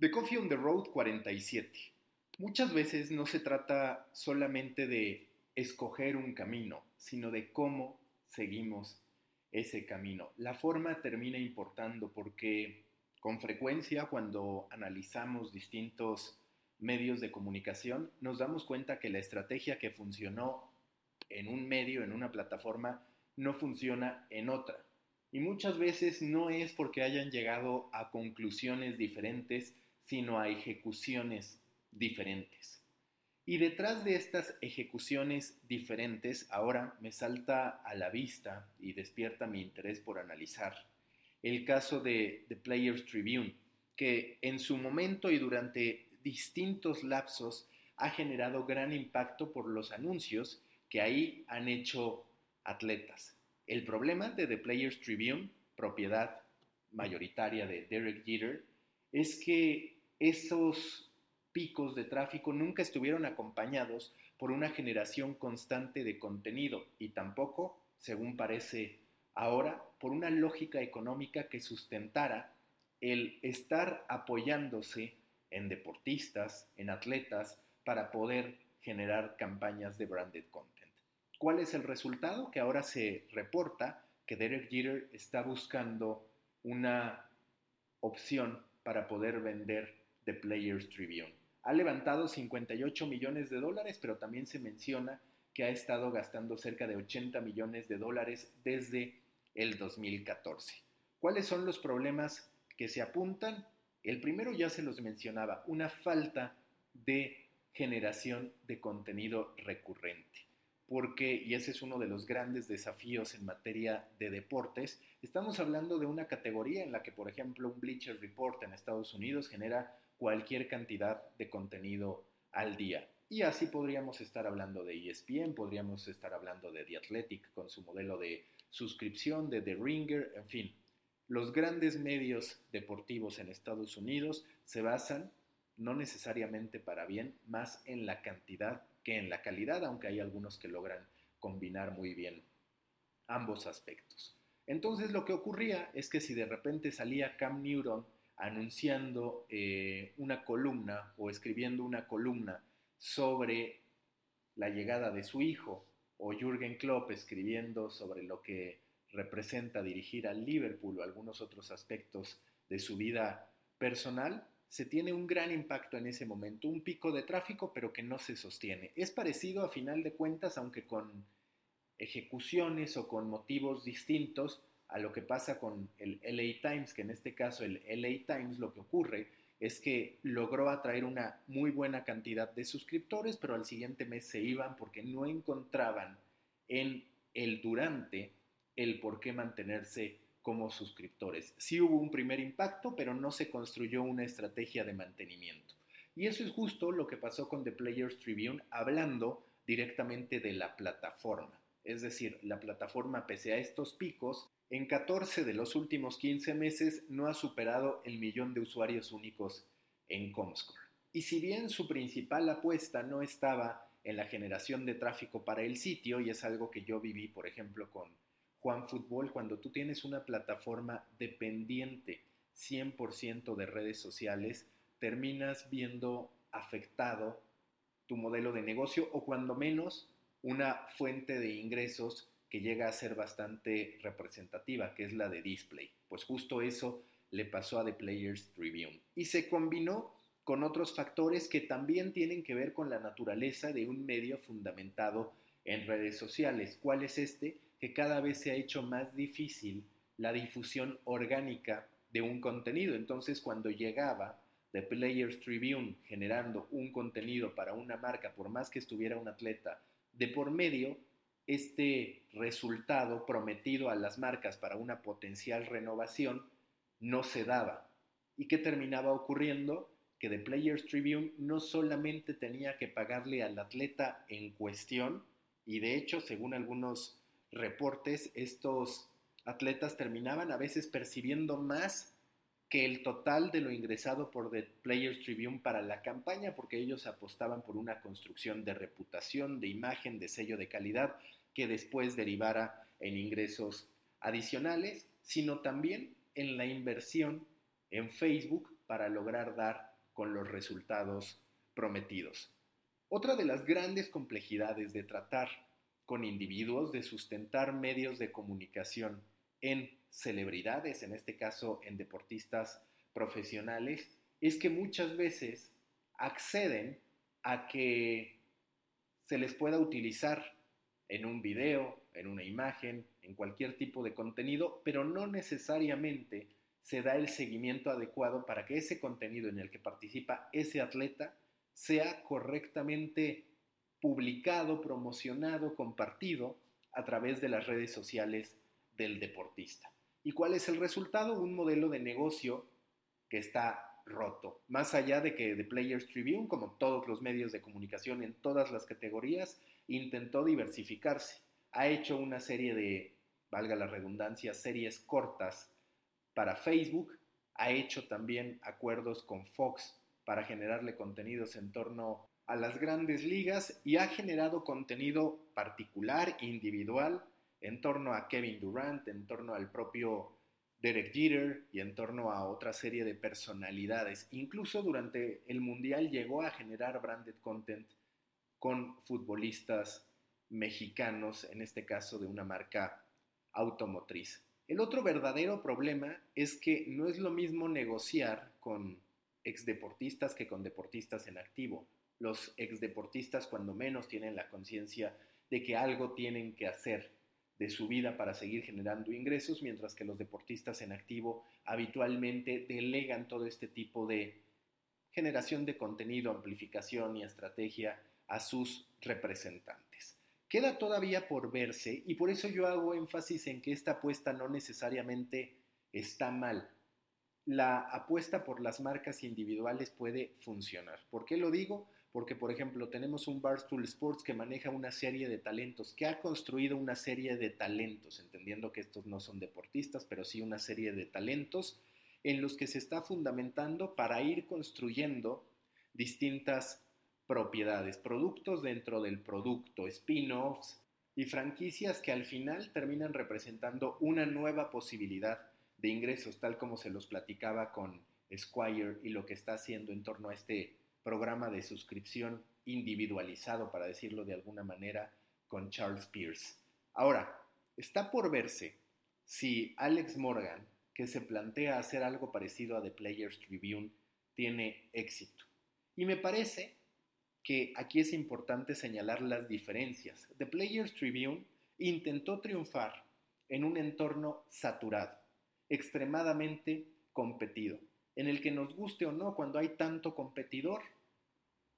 The Coffee on the Road 47. Muchas veces no se trata solamente de escoger un camino, sino de cómo seguimos ese camino. La forma termina importando porque con frecuencia cuando analizamos distintos medios de comunicación nos damos cuenta que la estrategia que funcionó en un medio, en una plataforma, no funciona en otra. Y muchas veces no es porque hayan llegado a conclusiones diferentes, sino a ejecuciones diferentes. Y detrás de estas ejecuciones diferentes, ahora me salta a la vista y despierta mi interés por analizar el caso de The Players Tribune, que en su momento y durante distintos lapsos ha generado gran impacto por los anuncios que ahí han hecho atletas. El problema de The Players Tribune, propiedad mayoritaria de Derek Jeter, es que esos picos de tráfico nunca estuvieron acompañados por una generación constante de contenido y tampoco, según parece ahora, por una lógica económica que sustentara el estar apoyándose en deportistas, en atletas, para poder generar campañas de branded content. ¿Cuál es el resultado? Que ahora se reporta que Derek Jeter está buscando una opción para poder vender The Players Tribune. Ha levantado 58 millones de dólares, pero también se menciona que ha estado gastando cerca de 80 millones de dólares desde el 2014. ¿Cuáles son los problemas que se apuntan? El primero ya se los mencionaba, una falta de generación de contenido recurrente. Porque, y ese es uno de los grandes desafíos en materia de deportes, estamos hablando de una categoría en la que, por ejemplo, un Bleacher Report en Estados Unidos genera cualquier cantidad de contenido al día. Y así podríamos estar hablando de ESPN, podríamos estar hablando de The Athletic con su modelo de suscripción, de The Ringer, en fin. Los grandes medios deportivos en Estados Unidos se basan, no necesariamente para bien, más en la cantidad que en la calidad, aunque hay algunos que logran combinar muy bien ambos aspectos. Entonces lo que ocurría es que si de repente salía Cam Newton anunciando eh, una columna o escribiendo una columna sobre la llegada de su hijo, o Jürgen Klopp escribiendo sobre lo que representa dirigir al Liverpool o algunos otros aspectos de su vida personal, se tiene un gran impacto en ese momento, un pico de tráfico, pero que no se sostiene. Es parecido a final de cuentas, aunque con ejecuciones o con motivos distintos, a lo que pasa con el LA Times, que en este caso el LA Times lo que ocurre es que logró atraer una muy buena cantidad de suscriptores, pero al siguiente mes se iban porque no encontraban en el durante el por qué mantenerse como suscriptores. Sí hubo un primer impacto, pero no se construyó una estrategia de mantenimiento. Y eso es justo lo que pasó con The Players Tribune, hablando directamente de la plataforma. Es decir, la plataforma, pese a estos picos, en 14 de los últimos 15 meses no ha superado el millón de usuarios únicos en Comscore. Y si bien su principal apuesta no estaba en la generación de tráfico para el sitio, y es algo que yo viví, por ejemplo, con Juan Fútbol, cuando tú tienes una plataforma dependiente 100% de redes sociales, terminas viendo afectado tu modelo de negocio o cuando menos una fuente de ingresos que llega a ser bastante representativa, que es la de display. Pues justo eso le pasó a The Players Tribune. Y se combinó con otros factores que también tienen que ver con la naturaleza de un medio fundamentado en redes sociales. ¿Cuál es este? Que cada vez se ha hecho más difícil la difusión orgánica de un contenido. Entonces, cuando llegaba The Players Tribune generando un contenido para una marca, por más que estuviera un atleta de por medio, este resultado prometido a las marcas para una potencial renovación no se daba. ¿Y qué terminaba ocurriendo? Que The Players Tribune no solamente tenía que pagarle al atleta en cuestión, y de hecho, según algunos reportes, estos atletas terminaban a veces percibiendo más que el total de lo ingresado por The Players Tribune para la campaña, porque ellos apostaban por una construcción de reputación, de imagen, de sello de calidad, que después derivara en ingresos adicionales, sino también en la inversión en Facebook para lograr dar con los resultados prometidos. Otra de las grandes complejidades de tratar con individuos, de sustentar medios de comunicación en celebridades, en este caso en deportistas profesionales, es que muchas veces acceden a que se les pueda utilizar en un video, en una imagen, en cualquier tipo de contenido, pero no necesariamente se da el seguimiento adecuado para que ese contenido en el que participa ese atleta sea correctamente publicado, promocionado, compartido a través de las redes sociales del deportista. ¿Y cuál es el resultado? Un modelo de negocio que está roto. Más allá de que The Players Tribune, como todos los medios de comunicación en todas las categorías, intentó diversificarse. Ha hecho una serie de, valga la redundancia, series cortas para Facebook. Ha hecho también acuerdos con Fox para generarle contenidos en torno a las grandes ligas y ha generado contenido particular, individual, en torno a Kevin Durant, en torno al propio Derek Jeter y en torno a otra serie de personalidades. Incluso durante el Mundial llegó a generar branded content con futbolistas mexicanos, en este caso de una marca automotriz. El otro verdadero problema es que no es lo mismo negociar con exdeportistas que con deportistas en activo. Los exdeportistas cuando menos tienen la conciencia de que algo tienen que hacer de su vida para seguir generando ingresos, mientras que los deportistas en activo habitualmente delegan todo este tipo de generación de contenido, amplificación y estrategia a sus representantes. Queda todavía por verse y por eso yo hago énfasis en que esta apuesta no necesariamente está mal. La apuesta por las marcas individuales puede funcionar. ¿Por qué lo digo? Porque por ejemplo tenemos un Barstool Sports que maneja una serie de talentos, que ha construido una serie de talentos, entendiendo que estos no son deportistas, pero sí una serie de talentos en los que se está fundamentando para ir construyendo distintas propiedades, productos dentro del producto, spin-offs y franquicias que al final terminan representando una nueva posibilidad de ingresos, tal como se los platicaba con Squire y lo que está haciendo en torno a este programa de suscripción individualizado, para decirlo de alguna manera, con Charles Pierce. Ahora, está por verse si Alex Morgan, que se plantea hacer algo parecido a The Players Tribune, tiene éxito. Y me parece que aquí es importante señalar las diferencias. The Players Tribune intentó triunfar en un entorno saturado, extremadamente competido en el que nos guste o no, cuando hay tanto competidor,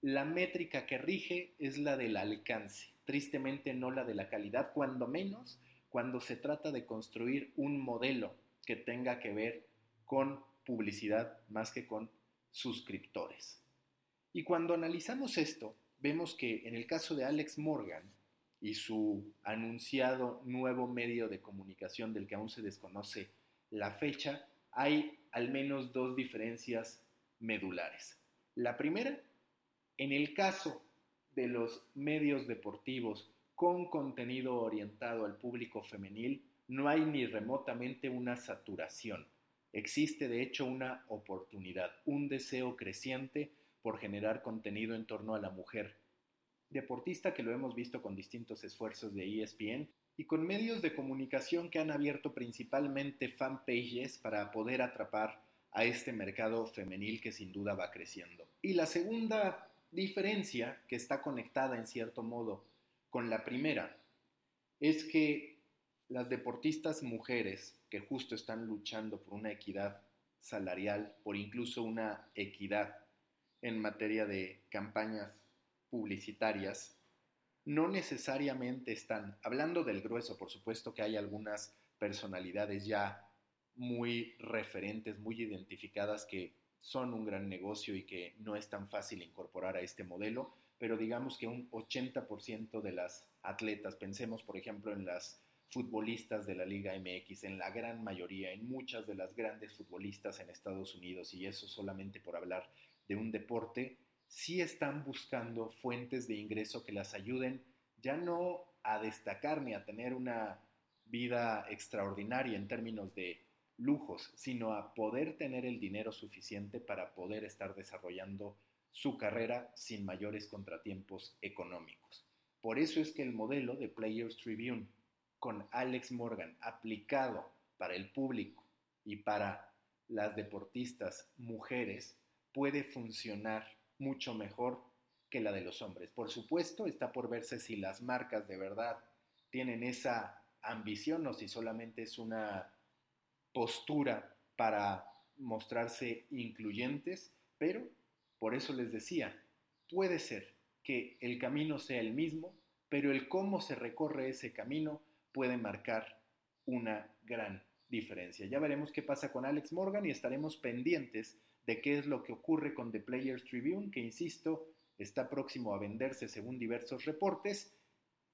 la métrica que rige es la del alcance, tristemente no la de la calidad, cuando menos cuando se trata de construir un modelo que tenga que ver con publicidad más que con suscriptores. Y cuando analizamos esto, vemos que en el caso de Alex Morgan y su anunciado nuevo medio de comunicación del que aún se desconoce la fecha, hay al menos dos diferencias medulares. La primera, en el caso de los medios deportivos con contenido orientado al público femenil, no hay ni remotamente una saturación. Existe de hecho una oportunidad, un deseo creciente por generar contenido en torno a la mujer. Deportista que lo hemos visto con distintos esfuerzos de ESPN y con medios de comunicación que han abierto principalmente fanpages para poder atrapar a este mercado femenil que sin duda va creciendo. Y la segunda diferencia, que está conectada en cierto modo con la primera, es que las deportistas mujeres que justo están luchando por una equidad salarial, por incluso una equidad en materia de campañas publicitarias, no necesariamente están, hablando del grueso, por supuesto que hay algunas personalidades ya muy referentes, muy identificadas que son un gran negocio y que no es tan fácil incorporar a este modelo, pero digamos que un 80% de las atletas, pensemos por ejemplo en las futbolistas de la Liga MX, en la gran mayoría, en muchas de las grandes futbolistas en Estados Unidos, y eso solamente por hablar de un deporte, sí están buscando fuentes de ingreso que las ayuden ya no a destacar ni a tener una vida extraordinaria en términos de lujos, sino a poder tener el dinero suficiente para poder estar desarrollando su carrera sin mayores contratiempos económicos. Por eso es que el modelo de Players Tribune con Alex Morgan aplicado para el público y para las deportistas mujeres puede funcionar mucho mejor que la de los hombres. Por supuesto, está por verse si las marcas de verdad tienen esa ambición o si solamente es una postura para mostrarse incluyentes, pero por eso les decía, puede ser que el camino sea el mismo, pero el cómo se recorre ese camino puede marcar una gran diferencia. Ya veremos qué pasa con Alex Morgan y estaremos pendientes de qué es lo que ocurre con The Players Tribune, que insisto, está próximo a venderse según diversos reportes.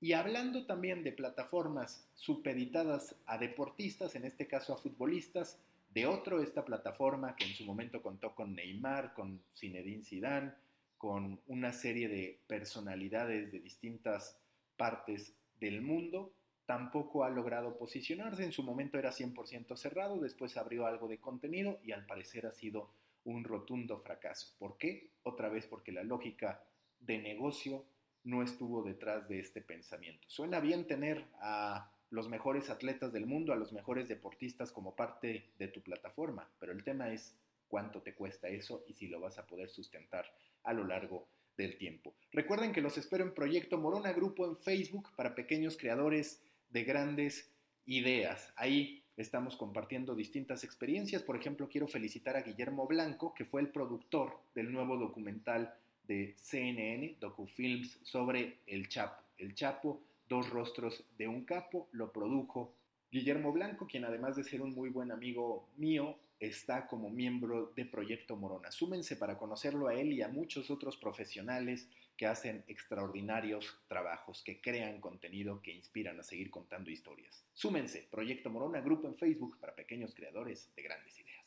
Y hablando también de plataformas supeditadas a deportistas, en este caso a futbolistas, de otro, esta plataforma que en su momento contó con Neymar, con Zinedine Zidane, con una serie de personalidades de distintas partes del mundo, tampoco ha logrado posicionarse. En su momento era 100% cerrado, después abrió algo de contenido y al parecer ha sido un rotundo fracaso. ¿Por qué? Otra vez porque la lógica de negocio no estuvo detrás de este pensamiento. Suena bien tener a los mejores atletas del mundo, a los mejores deportistas como parte de tu plataforma, pero el tema es cuánto te cuesta eso y si lo vas a poder sustentar a lo largo del tiempo. Recuerden que los espero en Proyecto Morona, grupo en Facebook para pequeños creadores de grandes ideas. Ahí estamos compartiendo distintas experiencias. Por ejemplo, quiero felicitar a Guillermo Blanco, que fue el productor del nuevo documental de CNN, DocuFilms, sobre El Chapo. El Chapo Dos rostros de un capo lo produjo Guillermo Blanco, quien además de ser un muy buen amigo mío, está como miembro de Proyecto Morona. Súmense para conocerlo a él y a muchos otros profesionales que hacen extraordinarios trabajos, que crean contenido, que inspiran a seguir contando historias. Súmense, Proyecto Morona, grupo en Facebook para pequeños creadores de grandes ideas.